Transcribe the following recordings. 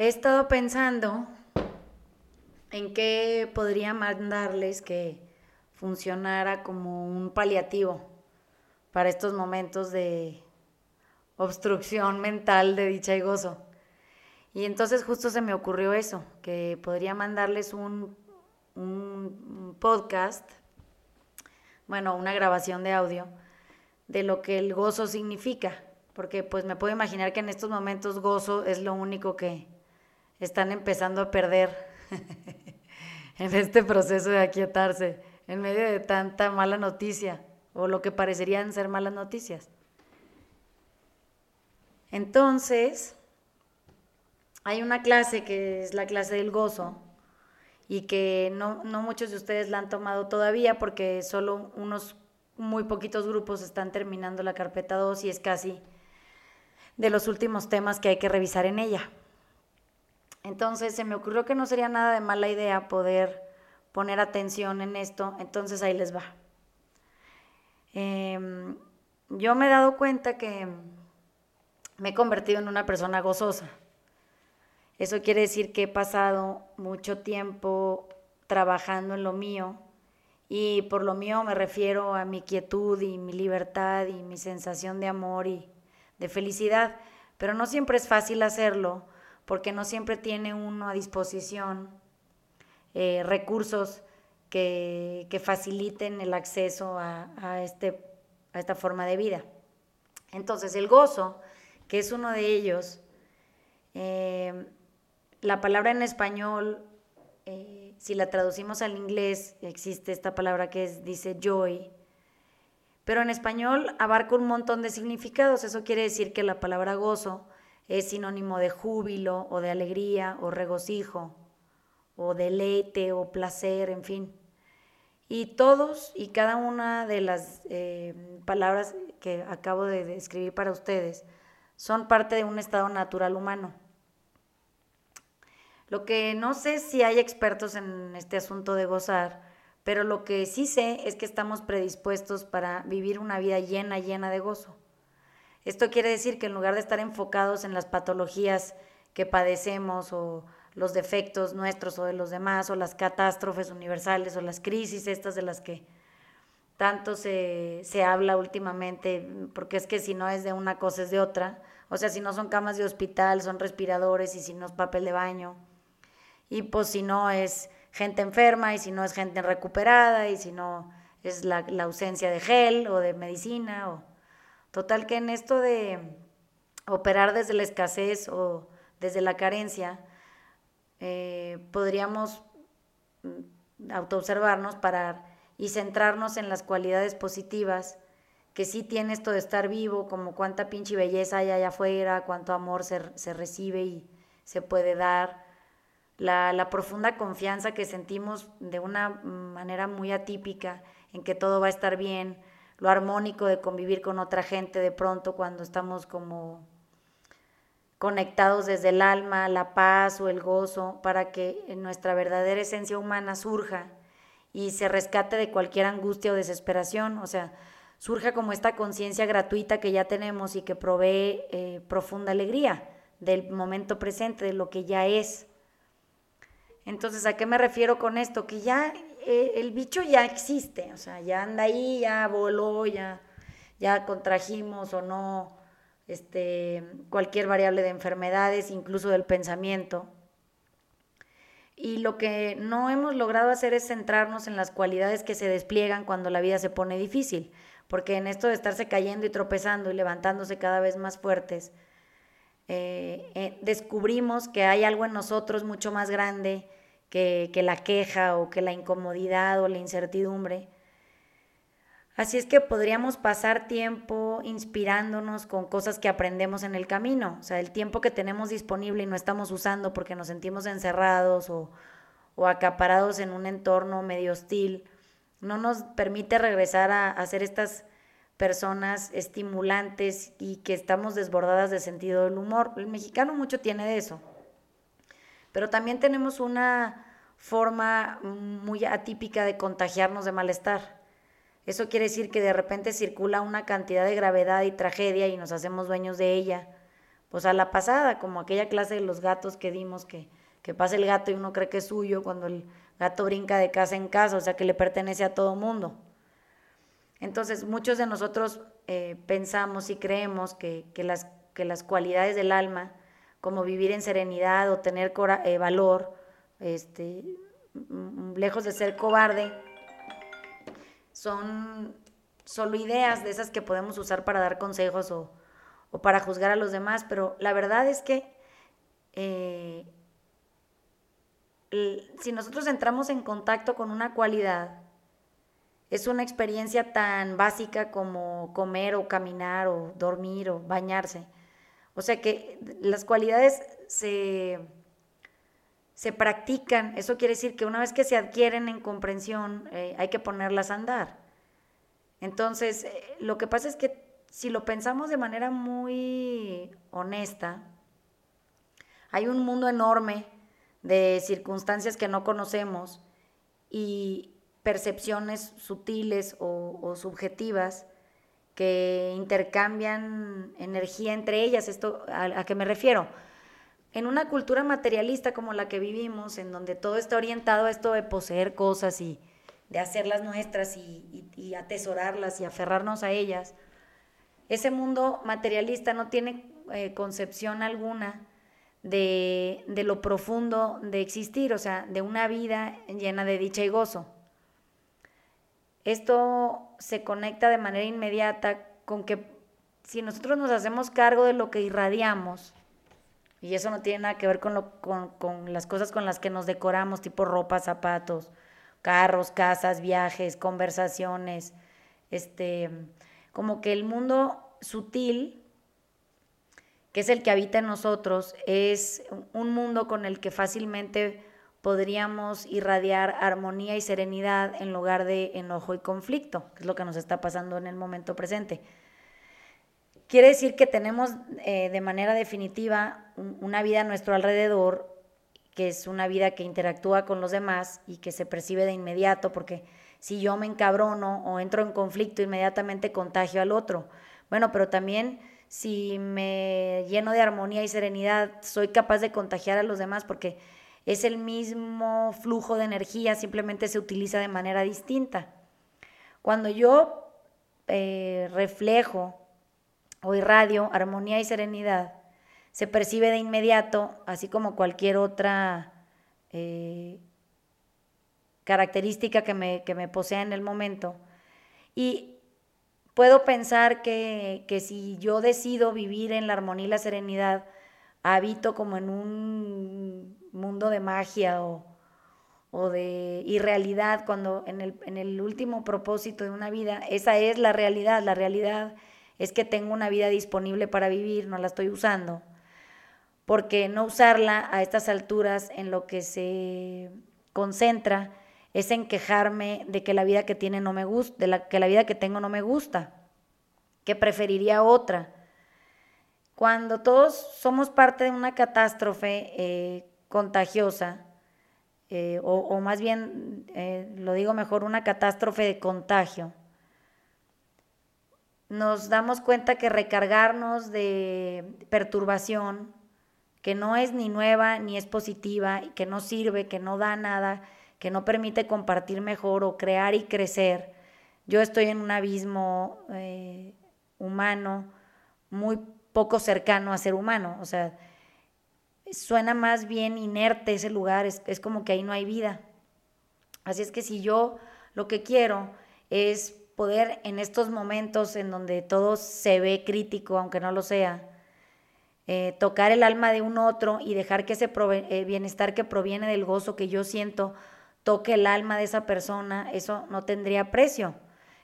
he estado pensando en qué podría mandarles que funcionara como un paliativo para estos momentos de obstrucción mental de dicha y gozo. Y entonces justo se me ocurrió eso, que podría mandarles un, un podcast, bueno, una grabación de audio de lo que el gozo significa, porque pues me puedo imaginar que en estos momentos gozo es lo único que están empezando a perder en este proceso de aquietarse, en medio de tanta mala noticia, o lo que parecerían ser malas noticias. Entonces, hay una clase que es la clase del gozo y que no, no muchos de ustedes la han tomado todavía porque solo unos muy poquitos grupos están terminando la carpeta 2 y es casi de los últimos temas que hay que revisar en ella. Entonces se me ocurrió que no sería nada de mala idea poder poner atención en esto, entonces ahí les va. Em, yo me he dado cuenta que me he convertido en una persona gozosa. Eso quiere decir que he pasado mucho tiempo trabajando en lo mío y por lo mío me refiero a mi quietud y mi libertad y mi sensación de amor y de felicidad, pero no siempre es fácil hacerlo porque no siempre tiene uno a disposición eh, recursos que, faciliten el acceso a, este, a esta forma de vida. Entonces, el gozo, que es uno de ellos, eh, la palabra en español, eh, si la traducimos al inglés, existe esta palabra que es, dice joy, pero en español abarca un montón de significados. Eso quiere decir que la palabra gozo es sinónimo de júbilo o de alegría o regocijo o deleite o placer, en fin. Y todos y cada una de las eh, palabras que acabo de describir para ustedes son parte de un estado natural humano. Lo que no sé si hay expertos en este asunto de gozar, pero lo que sí sé es que estamos predispuestos para vivir una vida llena, llena de gozo. Esto quiere decir que en lugar de estar enfocados en las patologías que padecemos o los defectos nuestros o de los demás, o las catástrofes universales, o las crisis estas de las que tanto se, habla últimamente, porque es que si no es de una cosa es de otra, o sea, si no son camas de hospital, son respiradores, y si no es papel de baño, y pues si no es gente enferma, y si no es gente recuperada, y si no es la, la ausencia de gel o de medicina, o total que en esto de operar desde la escasez o desde la carencia, eh, podríamos mm, autoobservarnos, parar y centrarnos en las cualidades positivas que sí tiene esto de estar vivo, como cuánta pinche belleza hay allá afuera, cuánto amor se, se recibe y se puede dar, la, la, profunda confianza que sentimos de una manera muy atípica en que todo va a estar bien, lo armónico de convivir con otra gente de pronto cuando estamos como conectados desde el alma, la paz o el gozo, para que nuestra verdadera esencia humana surja y se rescate de cualquier angustia o desesperación, o sea, surja como esta conciencia gratuita que ya tenemos y que provee eh, profunda alegría del momento presente, de lo que ya es. Entonces, ¿a qué me refiero con esto? Que ya eh, el bicho ya existe, o sea, ya anda ahí, ya voló, ya, ya contrajimos o no este, cualquier variable de enfermedades, incluso del pensamiento. Y lo que no hemos logrado hacer es centrarnos en las cualidades que se despliegan cuando la vida se pone difícil, porque en esto de estarse cayendo y tropezando y levantándose cada vez más fuertes, eh, eh, descubrimos que hay algo en nosotros mucho más grande que, la queja o que la incomodidad o la incertidumbre. Así es que podríamos pasar tiempo inspirándonos con cosas que aprendemos en el camino, o sea, el tiempo que tenemos disponible y no estamos usando porque nos sentimos encerrados o, acaparados en un entorno medio hostil, no nos permite regresar a, a ser estas personas estimulantes y que estamos desbordadas de sentido del humor. El mexicano mucho tiene de eso, pero también tenemos una forma muy atípica de contagiarnos de malestar. Eso quiere decir que de repente circula una cantidad de gravedad y tragedia y nos hacemos dueños de ella, pues a la pasada, como aquella clase de los gatos que dimos que, que pasa el gato y uno cree que es suyo cuando el gato brinca de casa en casa, o sea que le pertenece a todo mundo. Entonces, muchos de nosotros eh, pensamos y creemos que, las, que las cualidades del alma, como vivir en serenidad o tener eh, valor, este, lejos de ser cobarde, son solo ideas de esas que podemos usar para dar consejos o, para juzgar a los demás, pero la verdad es que eh, si nosotros entramos en contacto con una cualidad, es una experiencia tan básica como comer o caminar o dormir o bañarse. O sea que las cualidades se, se practican, eso quiere decir que una vez que se adquieren en comprensión, eh, hay que ponerlas a andar. Entonces, eh, lo que pasa es que si lo pensamos de manera muy honesta, hay un mundo enorme de circunstancias que no conocemos y, percepciones sutiles o, subjetivas que intercambian energía entre ellas. ¿Esto a, qué me refiero? En una cultura materialista como la que vivimos, en donde todo está orientado a esto de poseer cosas y de hacerlas nuestras y, atesorarlas y aferrarnos a ellas, ese mundo materialista no tiene eh, concepción alguna de, de lo profundo de existir, o sea, de una vida llena de dicha y gozo. Esto se conecta de manera inmediata con que si nosotros nos hacemos cargo de lo que irradiamos, y eso no tiene nada que ver con, lo, con, las cosas con las que nos decoramos, tipo ropa, zapatos, carros, casas, viajes, conversaciones, este, como que el mundo sutil, que es el que habita en nosotros, es un mundo con el que fácilmente podríamos irradiar armonía y serenidad en lugar de enojo y conflicto, que es lo que nos está pasando en el momento presente. Quiere decir que tenemos eh, de manera definitiva una vida a nuestro alrededor, que es una vida que interactúa con los demás y que se percibe de inmediato, porque si yo me encabrono o entro en conflicto, inmediatamente contagio al otro. Bueno, pero también si me lleno de armonía y serenidad, soy capaz de contagiar a los demás, porque es el mismo flujo de energía, simplemente se utiliza de manera distinta. Cuando yo eh, reflejo o irradio armonía y serenidad, se percibe de inmediato, así como cualquier otra eh, característica que me, que me, posea en el momento. Y puedo pensar que, que si yo decido vivir en la armonía y la serenidad, habito como en un mundo de magia o, de irrealidad, cuando en el, en el último propósito de una vida, esa es la realidad, la realidad es que tengo una vida disponible para vivir, no la estoy usando, porque no usarla a estas alturas en lo que se concentra es en quejarme de que la vida que tiene no me gusta, de la, que la vida que tengo no me gusta, que preferiría otra. Cuando todos somos parte de una catástrofe eh, contagiosa, eh, o, más bien, eh, lo digo mejor, una catástrofe de contagio, nos damos cuenta que recargarnos de perturbación, que no es ni nueva ni es positiva, y que no sirve, que no da nada, que no permite compartir mejor o crear y crecer. Yo estoy en un abismo eh, humano muy poco cercano a ser humano, o sea, suena más bien inerte ese lugar, es, como que ahí no hay vida. Así es que si yo lo que quiero es poder en estos momentos en donde todo se ve crítico, aunque no lo sea, eh, tocar el alma de un otro y dejar que ese eh, bienestar que proviene del gozo que yo siento toque el alma de esa persona, eso no tendría precio.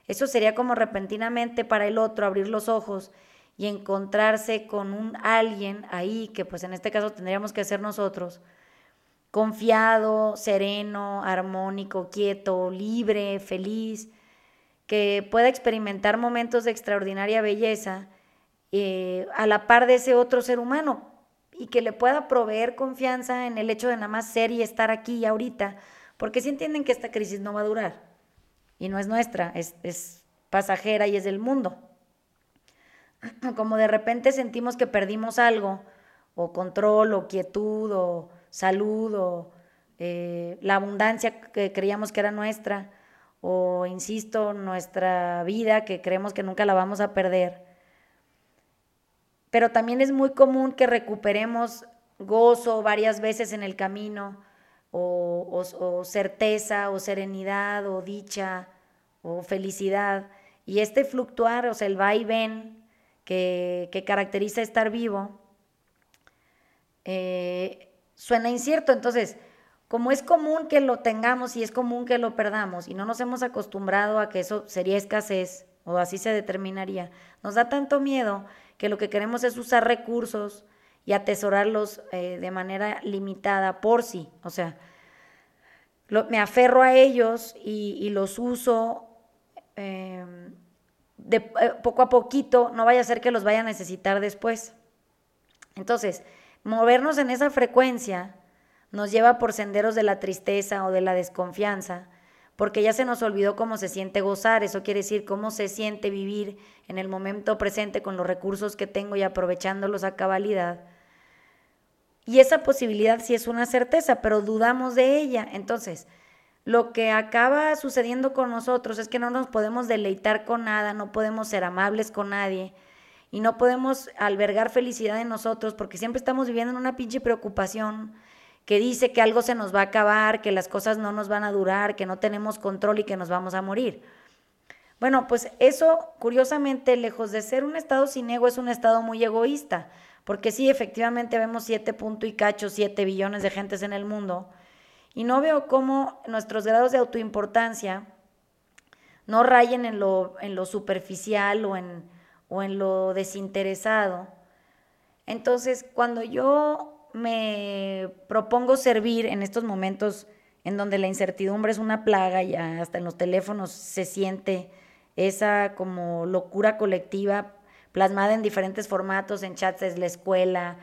Eso sería como repentinamente para el otro abrir los ojos y encontrarse con un alguien ahí, que pues en este caso tendríamos que ser nosotros, confiado, sereno, armónico, quieto, libre, feliz, que pueda experimentar momentos de extraordinaria belleza eh, a la par de ese otro ser humano y que le pueda proveer confianza en el hecho de nada más ser y estar aquí y ahorita, porque si entienden que esta crisis no va a durar y no es nuestra, es, es pasajera y es del mundo. como de repente sentimos que perdimos algo, o control, o quietud, o salud, o eh, la abundancia que creíamos que era nuestra, o, insisto, nuestra vida que creemos que nunca la vamos a perder. Pero también es muy común que recuperemos gozo varias veces en el camino, o, o certeza, o serenidad, o dicha, o felicidad. Y este fluctuar, o sea, el va y ven que, caracteriza estar vivo, eh, suena incierto. Entonces, como es común que lo tengamos y es común que lo perdamos y no nos hemos acostumbrado a que eso sería escasez o así se determinaría, nos da tanto miedo que lo que queremos es usar recursos y atesorarlos eh, de manera limitada por sí. O sea, me aferro a ellos y, los uso em, de eh, poco a poquito, no vaya a ser que los vaya a necesitar después. Entonces, movernos en esa frecuencia nos lleva por senderos de la tristeza o de la desconfianza, porque ya se nos olvidó cómo se siente gozar, eso quiere decir cómo se siente vivir en el momento presente con los recursos que tengo y aprovechándolos a cabalidad. Y esa posibilidad sí es una certeza, pero dudamos de ella. Entonces, lo que acaba sucediendo con nosotros es que no nos podemos deleitar con nada, no podemos ser amables con nadie y no podemos albergar felicidad en nosotros porque siempre estamos viviendo en una pinche preocupación que dice que algo se nos va a acabar, que las cosas no nos van a durar, que no tenemos control y que nos vamos a morir. Bueno, pues eso, curiosamente, lejos de ser un estado sin ego, es un estado muy egoísta, porque sí, efectivamente vemos siete punto y cacho, siete billones de gentes en el mundo, y no veo cómo nuestros grados de autoimportancia no rayen en lo, en lo superficial o en, o en lo desinteresado. Entonces, cuando yo me propongo servir en estos momentos en donde la incertidumbre es una plaga y hasta en los teléfonos se siente esa como locura colectiva plasmada en diferentes formatos, en chats de la escuela,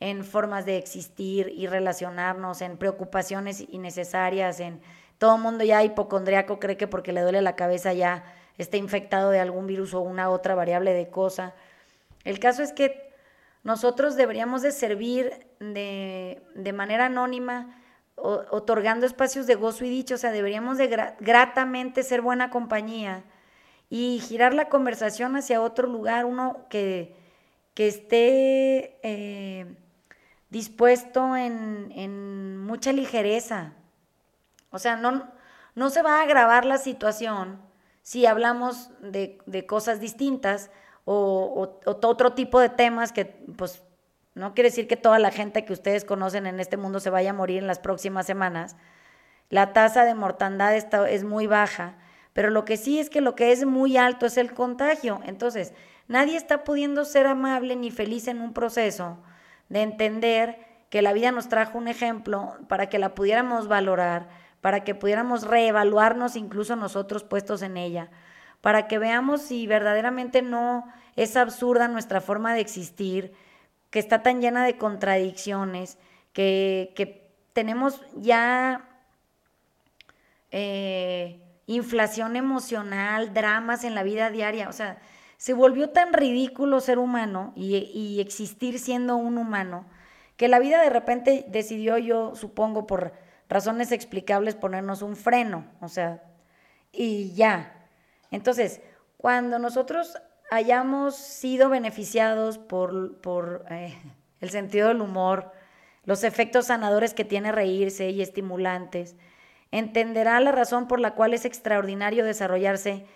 en formas de existir y relacionarnos, en preocupaciones innecesarias, en todo mundo ya hipocondriaco cree que porque le duele la cabeza ya está infectado de algún virus o una otra variable de cosa. El caso es que nosotros deberíamos de servir de, de manera anónima, otorgando espacios de gozo y dicho, o sea, deberíamos de gratamente ser buena compañía y girar la conversación hacia otro lugar, uno que, que esté eh, dispuesto en, en, mucha ligereza. O sea, no, no se va a agravar la situación si hablamos de, de cosas distintas, o, otro tipo de temas que pues no quiere decir que toda la gente que ustedes conocen en este mundo se vaya a morir en las próximas semanas. La tasa de mortandad está, es muy baja, pero lo que sí es que lo que es muy alto es el contagio. Entonces, nadie está pudiendo ser amable ni feliz en un proceso de entender que la vida nos trajo un ejemplo para que la pudiéramos valorar, para que pudiéramos reevaluarnos incluso nosotros puestos en ella para que veamos si verdaderamente no es absurda nuestra forma de existir, que está tan llena de contradicciones, que, tenemos ya eh, inflación emocional, dramas en la vida diaria. O sea, se volvió tan ridículo ser humano y, existir siendo un humano, que la vida de repente decidió, yo supongo, por razones explicables, ponernos un freno. O sea, y ya, entonces, cuando nosotros hayamos sido beneficiados por, eh, el sentido del humor, los efectos sanadores que tiene reírse y estimulantes, entenderá la razón por la cual es extraordinario desarrollarse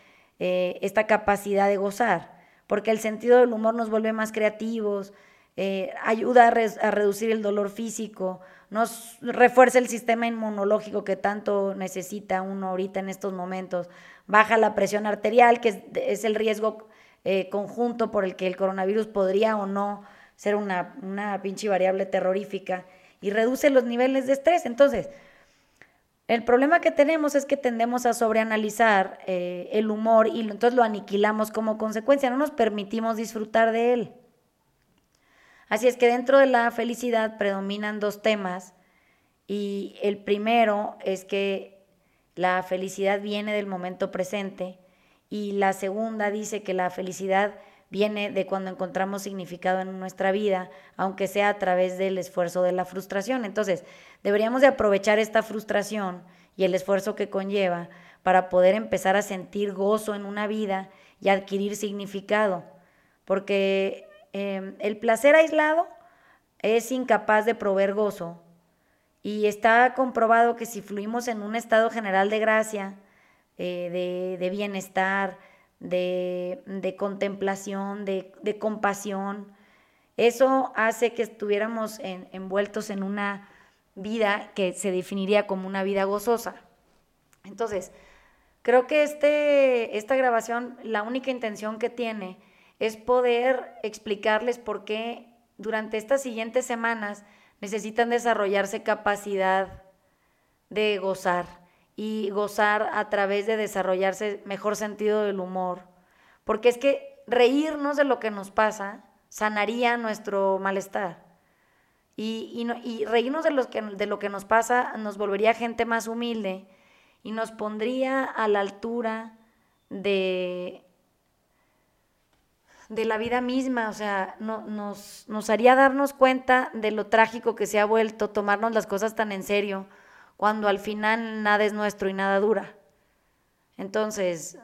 eh, esta capacidad de gozar, porque el sentido del humor nos vuelve más creativos, eh, ayuda a, reducir el dolor físico, nos refuerza el sistema inmunológico que tanto necesita uno ahorita en estos momentos, baja la presión arterial, que es, el riesgo eh, conjunto por el que el coronavirus podría o no ser una, una pinche variable terrorífica, y reduce los niveles de estrés. Entonces, el problema que tenemos es que tendemos a sobreanalizar eh, el humor y entonces lo aniquilamos como consecuencia, no nos permitimos disfrutar de él. Así es que dentro de la felicidad predominan dos temas y el primero es que la felicidad viene del momento presente y la segunda dice que la felicidad viene de cuando encontramos significado en nuestra vida, aunque sea a través del esfuerzo de la frustración. Entonces, deberíamos de aprovechar esta frustración y el esfuerzo que conlleva para poder empezar a sentir gozo en una vida y adquirir significado, porque em, el placer aislado es incapaz de proveer gozo y está comprobado que si fluimos en un estado general de gracia, eh, de, bienestar, de, contemplación, de, compasión, eso hace que estuviéramos envueltos en una vida que se definiría como una vida gozosa. Entonces, creo que este, esta grabación, la única intención que tiene es poder explicarles por qué durante estas siguientes semanas necesitan desarrollarse capacidad de gozar y gozar a través de desarrollarse mejor sentido del humor. Porque es que reírnos de lo que nos pasa sanaría nuestro malestar. Y, y, reírnos de, que, de lo que nos pasa nos volvería gente más humilde y nos pondría a la altura de, de la vida misma, o sea, no, nos, nos haría darnos cuenta de lo trágico que se ha vuelto tomarnos las cosas tan en serio, cuando al final nada es nuestro y nada dura. Entonces,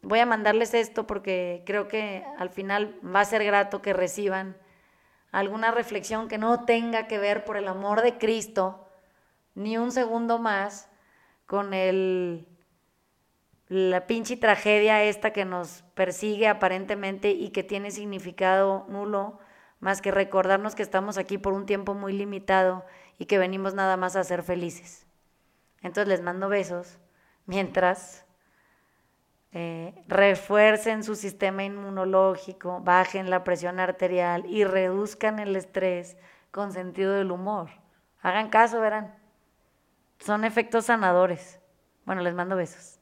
voy a mandarles esto porque creo que al final va a ser grato que reciban alguna reflexión que no tenga que ver por el amor de Cristo, ni un segundo más, con el la pinche tragedia esta que nos persigue aparentemente y que tiene significado nulo, más que recordarnos que estamos aquí por un tiempo muy limitado y que venimos nada más a ser felices. Entonces les mando besos mientras eh, refuercen su sistema inmunológico, bajen la presión arterial y reduzcan el estrés con sentido del humor. Hagan caso, verán. Son efectos sanadores. Bueno, les mando besos.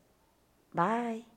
Bye.